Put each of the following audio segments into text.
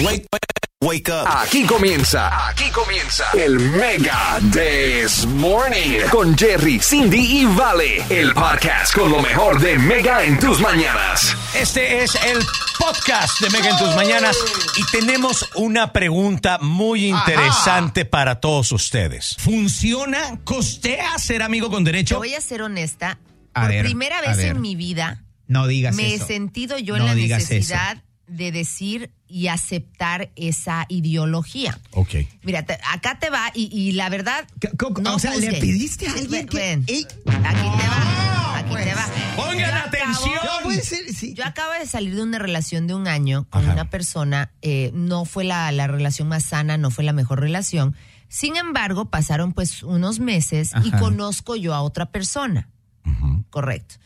Wake, wake up. Aquí comienza, aquí comienza el Mega This Morning con Jerry, Cindy y Vale, el podcast con lo mejor de Mega en tus mañanas. Este es el podcast de Mega en tus mañanas y tenemos una pregunta muy interesante para todos ustedes. ¿Funciona? ¿Costea ser amigo con Te derecho? voy a ser honesta. A Por ver, primera vez ver. en mi vida No digas me eso. he sentido yo No en la necesidad de decir y aceptar esa ideología. Ok. Mira, te- acá te va y, y la verdad. ¿Qué- cómo- no o sea, ¿le pediste a alguien que- Ven. Aquí te va. Aquí te va. Pongan Yo acabo- atención. No puede ser, sí. Yo acabo de salir de una relación de un año con Ajá. una persona, eh, no fue la, la relación más sana, no fue la mejor relación. Sin embargo, pasaron pues unos meses y conozco yo a otra persona. Correcto.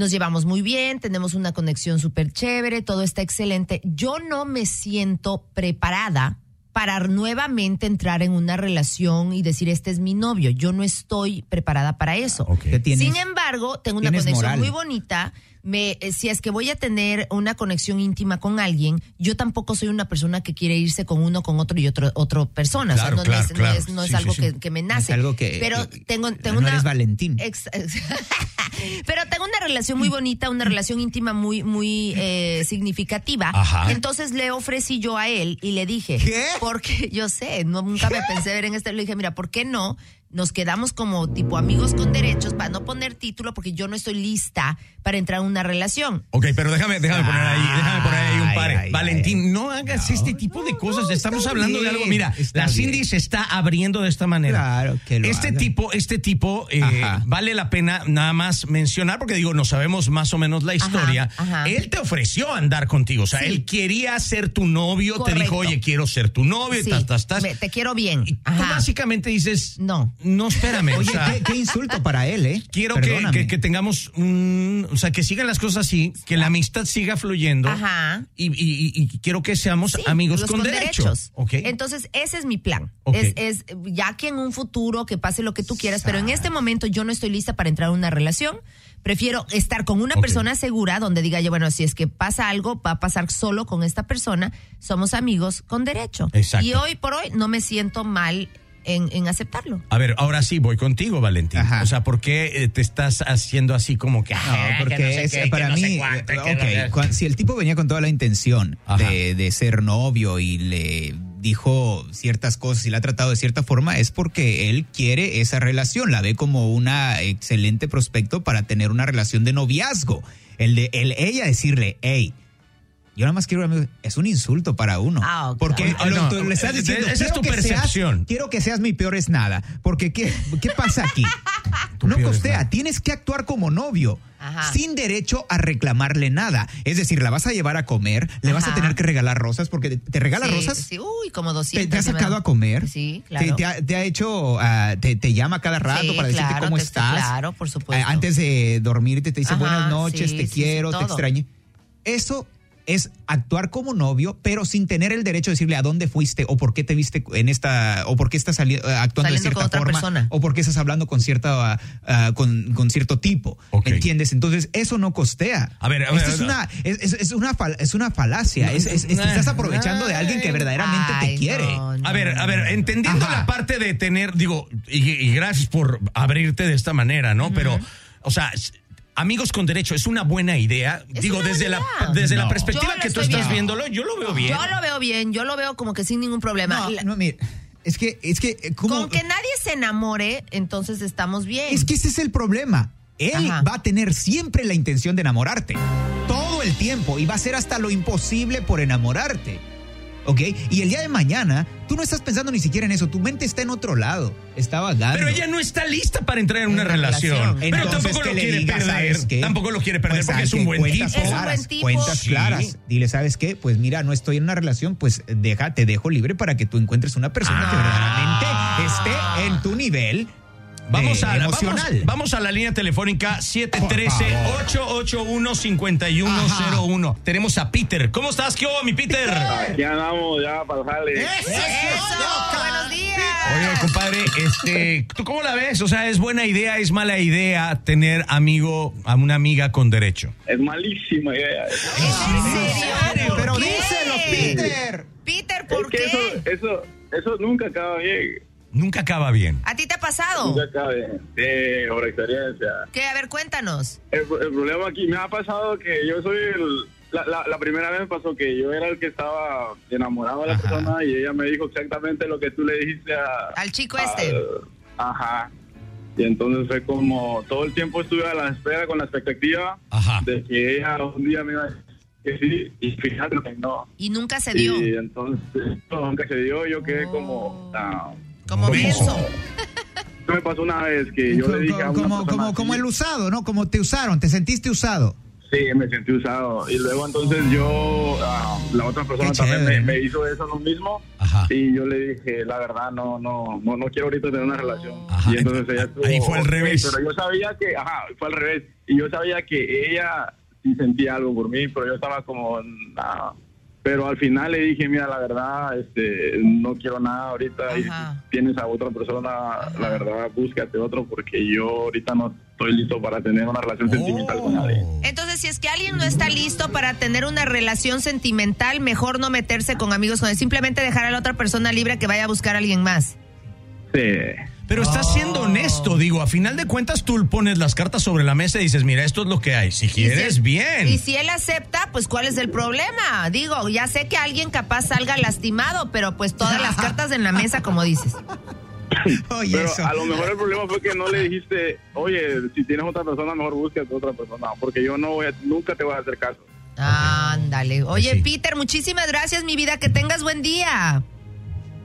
Nos llevamos muy bien, tenemos una conexión súper chévere, todo está excelente. Yo no me siento preparada para nuevamente entrar en una relación y decir, este es mi novio. Yo no estoy preparada para eso. Ok. ¿Qué tienes? Sin embargo, tengo una conexión moral. muy bonita. Me, eh, si es que voy a tener una conexión íntima con alguien, yo tampoco soy una persona que quiere irse con uno, con otro y otro, otro persona. Claro, o sea, no, claro, es, no claro. es- no es Sí, algo sí, sí. Que, que me nace. Es algo que- Pero que- tengo, tengo no una. eres Valentín. Ex- ex- Pero tengo una relación muy bonita, una relación íntima muy, muy eh, significativa. Ajá. Entonces le ofrecí yo a él y le dije, ¿Qué? porque yo sé, no, nunca me pensé ver en este, le dije, mira, ¿por qué no? Nos quedamos como tipo amigos con derechos para no poner título porque yo no estoy lista para entrar en una relación. Ok, pero déjame, déjame poner ahí, déjame poner ahí un ay, Valentín, ay. no hagas este tipo de cosas. Estamos hablando de algo. Mira, la Cindy bien. se está abriendo de esta manera. Claro que lo Este haga. tipo, este tipo, eh, vale la pena nada más mencionar, porque digo, no sabemos más o menos la historia. ajá. Él te ofreció andar contigo. O sea, Sí. él quería ser tu novio, te dijo, oye, quiero ser tu novio, Sí, tas, tas, tas. me- te quiero bien. Y tú básicamente dices, No. No, espérame. o Oye, sea, qué, qué insulto para él, ¿eh? Quiero que, Perdóname. que- que tengamos un, o sea, que sigan las cosas así, que la amistad siga fluyendo. Ajá. Y, y- y- y quiero que seamos Sí, amigos los con, derechos. ¿ok? Entonces, ese es mi plan. Ok. Es, es ya que en un futuro que pase lo que tú quieras, pero en este momento yo no estoy lista para entrar en una relación. Prefiero estar con una persona segura donde diga yo, bueno, si es que pasa algo, va a pasar solo con esta persona. Somos amigos con derecho. Exacto. Y hoy por hoy no me siento mal en, en aceptarlo. A ver, ahora sí voy contigo, Valentín. Ajá. O sea, ¿por qué eh, te estás haciendo así como que... No, "Ah, que porque no sé es- qué, que para no sé mí, cuánto, si el tipo venía con toda la intención de, de ser novio y le dijo ciertas cosas y la ha tratado de cierta forma, es porque él quiere esa relación, la ve como una excelente prospecto para tener una relación de noviazgo. El de el, ella decirle, hey, yo nada más quiero amigos", es un insulto para uno. Ah, ok. Porque Ah, no, lo- tú le estás diciendo, esa es "Quiero tu seas- percepción". quiero que seas mi peor es nada. Porque ¿qué, qué pasa aquí? Tu no costea, tienes que actuar como novio. Ajá. Sin derecho a reclamarle nada. Es decir, la vas a llevar a comer, le vas a tener que regalar rosas porque te, te regala Sí, rosas. Sí, uy, como Te, 200. te ha sí me sacado a comer. Sí, Te, claro. te ha, te ha hecho, ah, te, te llama cada rato Sí, para decirte claro, cómo te- estás. claro, por supuesto. Ah, antes de dormirte te dice Ajá, buenas noches, sí, te sí, sí, quiero, te extrañé. Eso es actuar como novio, pero sin tener el derecho de decirle a dónde fuiste o por qué te viste en esta o por qué estás eh, actuando Saliendo de cierta con otra forma persona. o por qué estás hablando con cierta ah, con, con cierto tipo. ¿entiendes? Entonces eso no costea. A ver, a ver, Esto a es una es, una fal- es una falacia. Es, es- te estás aprovechando de alguien que verdaderamente Ay, te quiere. no, no, A ver, a ver, entendiendo Ajá. la parte de tener, digo, y, y gracias por abrirte de esta manera, ¿no? Pero, o sea, amigos con derecho es una buena idea. Es digo, desde la desde la perspectiva que tú estás viendo. viéndolo, yo lo veo bien. Yo lo veo bien, yo lo veo como que sin ningún problema. No, no, mira, es que es que eh, ¿cómo? Con que nadie se enamore, entonces estamos bien. Es que ese es el problema. Él Ajá. va a tener siempre la intención de enamorarte. Todo el tiempo. Y va a hacer hasta lo imposible por enamorarte. ¿Ok? Y el día de mañana, tú no estás pensando ni siquiera en eso. Tu mente está en otro lado. Está vagando. Pero ella no está lista para entrar en una, Una relación. relación. Pero Entonces, tampoco lo quiere perder. Tampoco lo quiere perder Pues, porque es un buen cuentas tipo. Es un Claras, buen tipo. Cuentas Sí. claras. Dile, ¿sabes qué? Pues mira, no estoy en una relación, pues deja, te dejo libre para que tú encuentres una persona que verdaderamente esté en tu nivel Vamos de a, emocional. vamos, vamos a la línea telefónica 713-881-5101. Tenemos a Peter. ¿Cómo estás? ¿Qué hubo, mi Peter? Aquí andamos ya para jale. ¡Eso! ¡Buenos días! Oye, compadre, este, ¿tú cómo la ves? O sea, ¿es buena idea, es mala idea tener amigo, a una amiga con derecho? Es malísima idea. ¿En serio? Pero díselo, Peter. Peter, Es ¿por que qué? eso, eso, eso nunca acaba bien. Nunca acaba bien. ¿A ti te ha pasado? Nunca acaba bien. Sí, por experiencia. ¿Qué? A ver, cuéntanos. El, el problema aquí me ha pasado que yo soy el... La, la, la primera vez me pasó que yo era el que estaba enamorado de la Ajá. persona y ella me dijo exactamente lo que tú le dijiste a... Al chico al- este. ajá. Y entonces fue como todo el tiempo estuve a la espera con la expectativa Ajá. de que ella un día me iba a decir que sí y fíjate que no. Y nunca se dio. Y entonces, no, nunca se dio, yo quedé Oh. como... ah, Como Como- menso. Esto me pasó una vez que yo le dije a una como, como, como el usado, ¿no? Como te usaron, te sentiste usado. Sí, me sentí usado. Y luego entonces yo, ah, la otra persona Qué también me, me hizo eso lo mismo. Ajá. Y yo le dije, la verdad, no, no, no, no quiero ahorita tener una relación. Ajá. Y entonces ella estuvo, Ahí fue al revés. Pero yo sabía que, ajá, fue al revés. Y yo sabía que ella sí sentía algo por mí, pero yo estaba como, "Nah". Pero al final le dije, mira, la verdad, este, no quiero nada ahorita. Y Ajá. si tienes a otra persona, la verdad, búscate otro, porque yo ahorita no estoy listo para tener una relación sentimental con nadie. Oh. Entonces, si es que alguien no está listo para tener una relación sentimental, mejor no meterse con amigos con él. Simplemente dejar a la otra persona libre que vaya a buscar a alguien más. Sí. Pero estás siendo honesto, digo, a final de cuentas tú pones las cartas sobre la mesa y dices, mira, esto es lo que hay. Si quieres, si- bien. Y si él acepta, pues ¿cuál es el problema? Digo, ya sé que alguien capaz salga lastimado, pero pues todas las cartas en la mesa, como dices. Oye, Pero eso. a lo mejor el problema fue que no le dijiste, oye, si tienes otra persona, mejor búscate otra persona, porque yo no voy a- nunca te voy a hacer caso. Ándale. Oye, Sí. Peter, muchísimas gracias, mi vida. Que tengas buen día.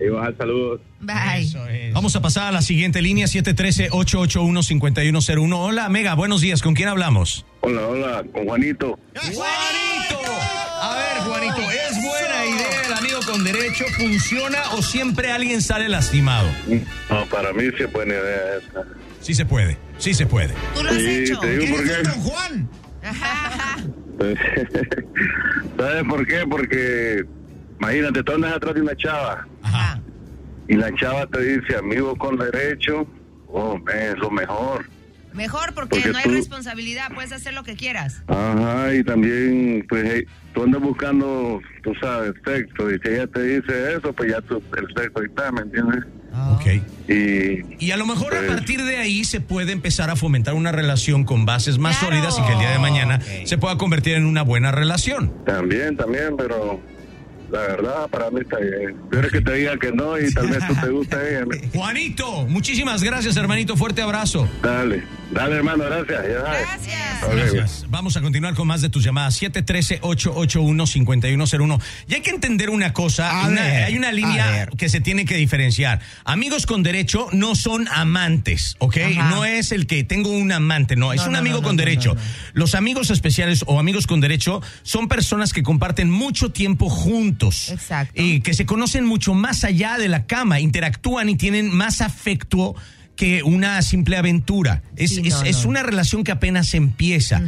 Igual, saludos. Bye. Eso es. Vamos a pasar a la siguiente línea, 713-881-5101. Hola, Mega, buenos días. ¿Con quién hablamos? Hola, hola, con Juanito. Juanito. A ver, Juanito, ¿es buena idea el amigo con derecho? ¿Funciona o siempre alguien sale lastimado? No, para mí sí es buena idea esta. Sí se puede, sí se puede. ¿Tú lo has Sí, hecho? te digo por ¿Quieres qué. con Juan? ¿Sabes por qué? Porque, imagínate, tú andas atrás de una chava. Y la chava te dice, amigo con derecho, oh, es lo mejor. Mejor porque, Porque no hay tú- responsabilidad, puedes hacer lo que quieras. Ajá, y también, pues, eh, tú andas buscando, tú sabes, sexo, y si ella te dice eso, pues ya tú, el sexo ahí está, ¿me entiendes? Ok. Y Y a lo mejor a Pues- partir de ahí se puede empezar a fomentar una relación con bases más Claro. sólidas y que el día de mañana se pueda convertir en una buena relación. también, también, pero la verdad, para mí está bien. Peor es que te diga que no y tal vez tú te gusta ella. Juanito, muchísimas gracias, hermanito. Fuerte abrazo. Dale, dale, hermano, gracias. ya. Gracias. Gracias. Vamos a continuar con más de tus llamadas. 713-881-5101. Y hay que entender una cosa. A una- ver, hay una línea que se tiene que diferenciar. Amigos con derecho no son amantes, ¿ok? Ajá. No es el que tengo un amante, no. Es No, un no, amigo no, con derecho. no, no. Los amigos especiales o amigos con derecho son personas que comparten mucho tiempo juntos. Exacto. Y que se conocen mucho más allá de la cama, interactúan y tienen más afecto que una simple aventura. Es, Sí, es- no, es no. una relación que apenas empieza.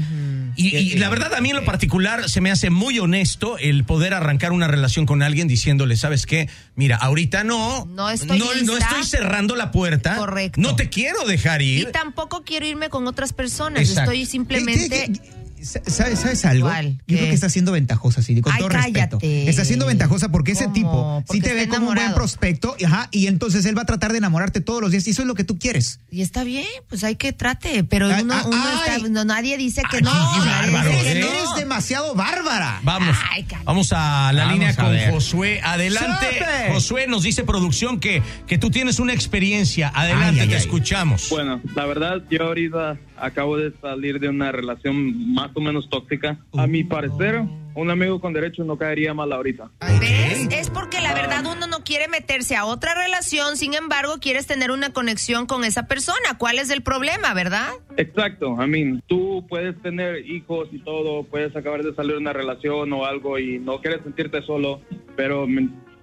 y, y la verdad, a mí en lo particular se me hace muy honesto el poder arrancar una relación con alguien diciéndole, ¿sabes qué? Mira, ahorita no. No estoy no, no lista. estoy cerrando la puerta. Correcto. No te quiero dejar Y ir. tampoco quiero irme con otras personas. Exacto. Estoy simplemente. ¿Qué- qué- qué- ¿Sabes, ¿Sabes algo? ¿Cuál? Yo ¿Qué? creo que está siendo ventajosa, sí, con Ay, todo respeto. cállate. Está siendo ventajosa porque ese ¿Cómo? tipo Porque sí te está ve como un buen enamorado. prospecto, ajá, y entonces él va a tratar de enamorarte todos los días y eso es lo que tú quieres. Y está bien, pues hay que trate, pero Ay, uno, ay, uno ay. está- no, nadie dice que Ay, no. qué nadie bárbaro, dice que ¿eh? no. Eres demasiado bárbara. Vamos, Ay, cállate. vamos a la Vamos línea a con ver. Josué. Adelante. Josué. Nos dice producción que, que tú tienes una experiencia. Adelante, Ay, ay, te ay. escuchamos. Bueno, la verdad, yo ahorita acabo de salir de una relación más o menos tóxica. A mi parecer, un amigo con derecho no caería mal ahorita. ¿Ves? Es porque la verdad uno no quiere meterse a otra relación, sin embargo, quieres tener una conexión con esa persona. ¿Cuál es el problema, verdad? Exacto, a mí, tú puedes tener hijos y todo, puedes acabar de salir de una relación o algo y no quieres sentirte solo, pero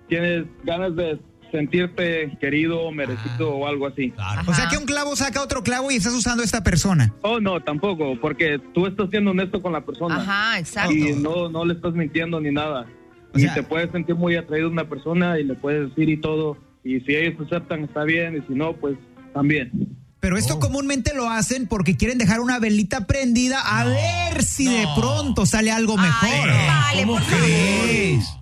tienes ganas de sentirte querido, merecido o algo así. Claro. O sea que un clavo saca otro clavo y estás usando a esta persona. Oh, no, tampoco, porque tú estás siendo honesto con la persona. Ajá, exacto. Y no, no le estás mintiendo ni nada. O y sea- te puedes sentir muy atraído a una persona y le puedes decir y todo. y si ellos aceptan está bien y si no, pues también. Pero esto comúnmente lo hacen porque quieren dejar una velita prendida a ver si de pronto sale algo mejor. Ay, vale, ¿Cómo por favor.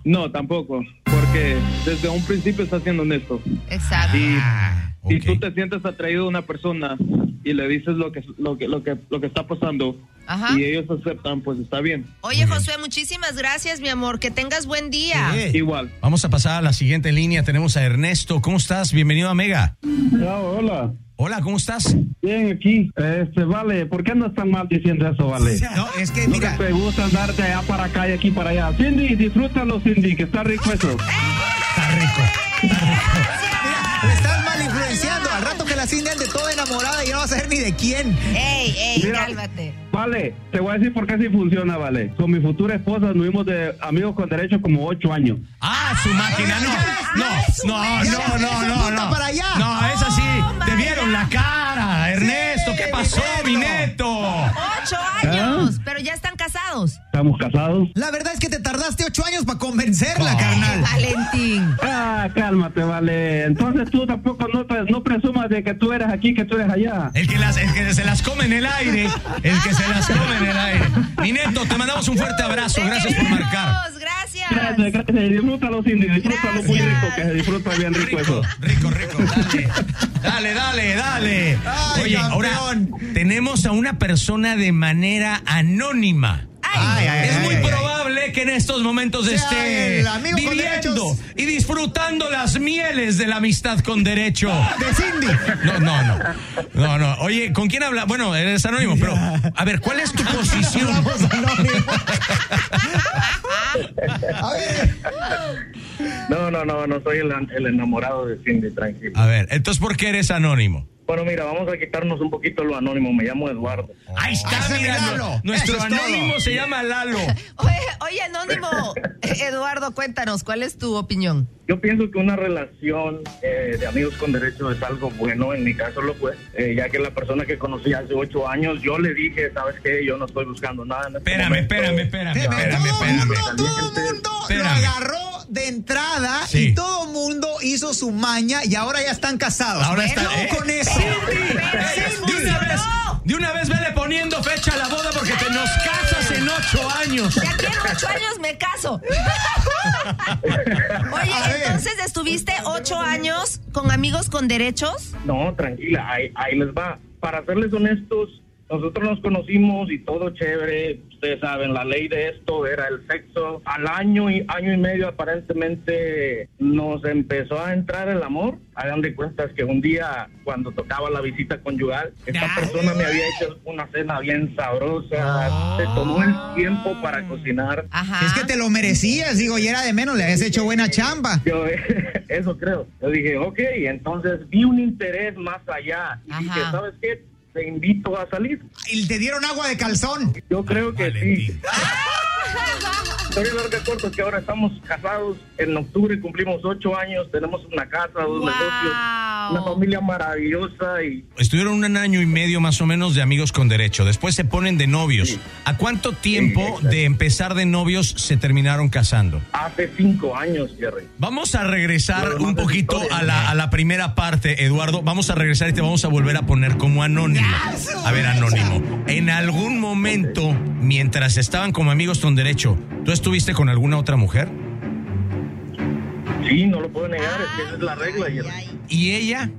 No, tampoco, porque desde un principio está siendo honesto. Exacto. Y Ah, si tú te sientes atraído a una persona y le dices lo que lo que lo que lo que está pasando Ajá. y ellos aceptan, pues está bien. Oye, Josué, muchísimas gracias, mi amor. Que tengas buen día. Sí. Igual. Vamos a pasar a la siguiente línea. Tenemos a Ernesto. ¿Cómo estás? Bienvenido a Mega. hola. Hola, ¿cómo estás? Bien, aquí. Este, vale, ¿por qué no están mal diciendo eso, vale? No, es que No mira, que te gusta andar de allá para acá y aquí para allá. Cindy, disfrútalo, Cindy, que está rico eso. Está rico. mira, la Cindy ande toda enamorada y no va a saber ni de quién. Ey, ey, Mira. cálmate. Vale, te voy a decir por qué así funciona, vale. Con mi futura esposa nos vimos de amigos con derecho como ocho años. Ah, su máquina, no. No, no, no, no, no, no. para allá. No, es así. Oh, Te vieron la cara, Ernesto. ¿Qué mi pasó, neto. mi neto? Ocho años, pero ya están casados. Estamos casados. La verdad es que te tardaste ocho años para convencerla, carnal. Valentín. Ah, cálmate, vale. Entonces tú tampoco no, te- no presumas de que tú eres aquí, que tú eres allá. El que, las, el que se las come en el aire. El que se las come en el aire. Mi neto, te mandamos un fuerte abrazo. Gracias por marcar. Gracias. Gracias, gracias. Disfrútalo, Cindy. Disfrútalo muy rico, que se disfruta bien rico Rico, eso. rico, rico. Dale, dale, dale, dale. Ay, Oye, ahora tenemos a una persona de manera anónima. Ay, ay, es ay, muy ay, ay. probable que en estos momentos esté viviendo y disfrutando las mieles de la amistad con derecho. De Cindy. No, no, no. No, no. Oye, ¿con quién habla? Bueno, eres anónimo, pero a ver, ¿cuál es tu posición? A ver, No, no, no, no soy el, el enamorado de Cindy, tranquilo. A ver, entonces, ¿por qué eres anónimo? Bueno, mira, vamos a quitarnos un poquito lo anónimo. Me llamo Eduardo. Ahí está, Ese mira, Lalo. Nuestro Eso anónimo se llama Lalo. Oye, oye, Anónimo, Eduardo, cuéntanos, ¿cuál es tu opinión? Yo pienso que una relación eh, de amigos con derecho es algo bueno. En mi caso lo fue, eh, ya que la persona que conocí hace ocho años, yo le dije, ¿sabes qué? Yo no estoy buscando nada. En este Espérame, momento. espérame, espérame, espérame, todo espérame. mundo, todo mundo lo Espérame. agarró de entrada Sí. y todo mundo hizo su maña y ahora ya están casados. Ahora Bueno, está- ¿eh? con eso. De una vez, de una vez vele poniendo fecha a la boda porque te nos casas en ocho años. De aquí en ocho años me caso. Oye, entonces estuviste ocho años con amigos con derechos. No, tranquila, ahí, ahí les va. Para serles honestos, nosotros nos conocimos y todo chévere. Ustedes saben, la ley de esto era el sexo. Al año y año y medio aparentemente nos empezó a entrar el amor. Hagan de cuentas que un día cuando tocaba la visita conyugal, esta Ah. persona me había hecho una cena bien sabrosa. Se tomó el tiempo para cocinar. Ajá. Es que te lo merecías, digo, y era de menos, le habías hecho buena chamba. Yo eso creo. Yo dije, ok, entonces vi un interés más allá. Y Ajá. dije, ¿sabes qué? Te invito a salir. Y te dieron agua de calzón. Yo creo que Valentín. sí. Historia larga corta es que ahora estamos casados. En octubre cumplimos ocho años. Tenemos una casa, dos Wow. negocios, una familia maravillosa y Estuvieron un año y medio más o menos de amigos con derecho. Después se ponen de novios. ¿A cuánto tiempo exacto. de empezar de novios se terminaron casando? hace cinco años, Jerry. Vamos a regresar un poquito a la, a la primera parte, Eduardo. Vamos a regresar y te vamos a volver a poner como anónimo. A ver, anónimo. En algún momento, mientras estaban como amigos con derecho, ¿tú estuviste con alguna otra mujer? Sí, no lo puedo negar, es que esa es la regla, Jerry. ¿Y ella?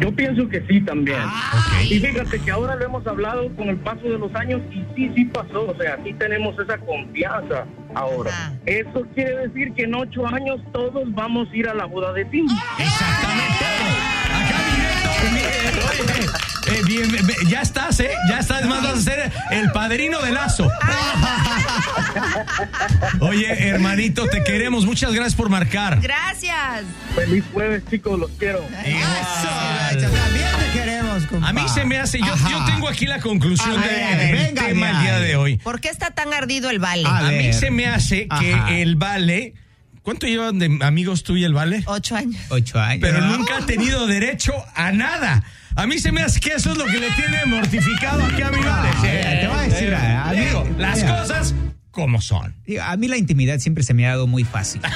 Yo pienso que sí también. Ok. Y fíjate que ahora lo hemos hablado con el paso de los años y sí, sí pasó. O sea, sí tenemos esa confianza ahora. Ajá. Eso quiere decir que en ocho años todos vamos a ir a la boda de Cindy. Exactamente. Acá mi oye, eh, bien, bien, bien, ya estás, ¿eh? Ya estás, más vas a ser el padrino de Lazo. Oye, hermanito, te queremos. Muchas gracias por marcar. Gracias. Feliz jueves, chicos, los quiero. Eso, también te queremos, compa. A mí se me hace, yo, yo tengo aquí la conclusión de- del venga tema de el día de hoy. ¿Por qué está tan ardido el vale? A A mí se me hace Ajá. que el Vale. ¿Cuánto llevan de amigos tú y el Vale? Ocho años. Ocho años. Pero nunca ha tenido derecho a nada. A mí se me hace que eso es lo que le tiene mortificado aquí a mi. Ah, mira, te voy a decir, a mí- Digo, las mira. cosas como son. Digo, A mí la intimidad siempre se me ha dado muy fácil.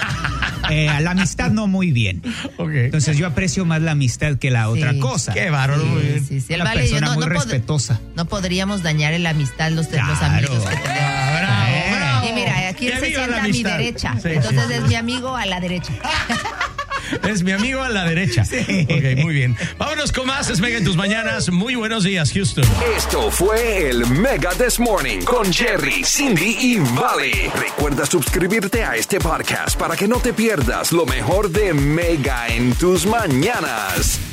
Eh, a la amistad no muy bien. Ok. Entonces yo aprecio más la amistad que la otra Sí. cosa. Qué bárbaro. Sí, sí, Una vale persona no, muy no respetuosa. no podríamos dañar la amistad los, los Claro. amigos que tenemos. Ah, bravo, Eh. bravo. Y mira, aquí él se sienta a mi derecha. Sí, Entonces sí, es mi amigo a la derecha. Es mi amigo a la derecha. Ok, muy bien. Vámonos con más. Es Mega en tus mañanas. Muy buenos días, Houston. Esto fue el Mega This Morning con Jerry, Cindy y Vale. Recuerda suscribirte a este podcast para que no te pierdas lo mejor de Mega en tus mañanas.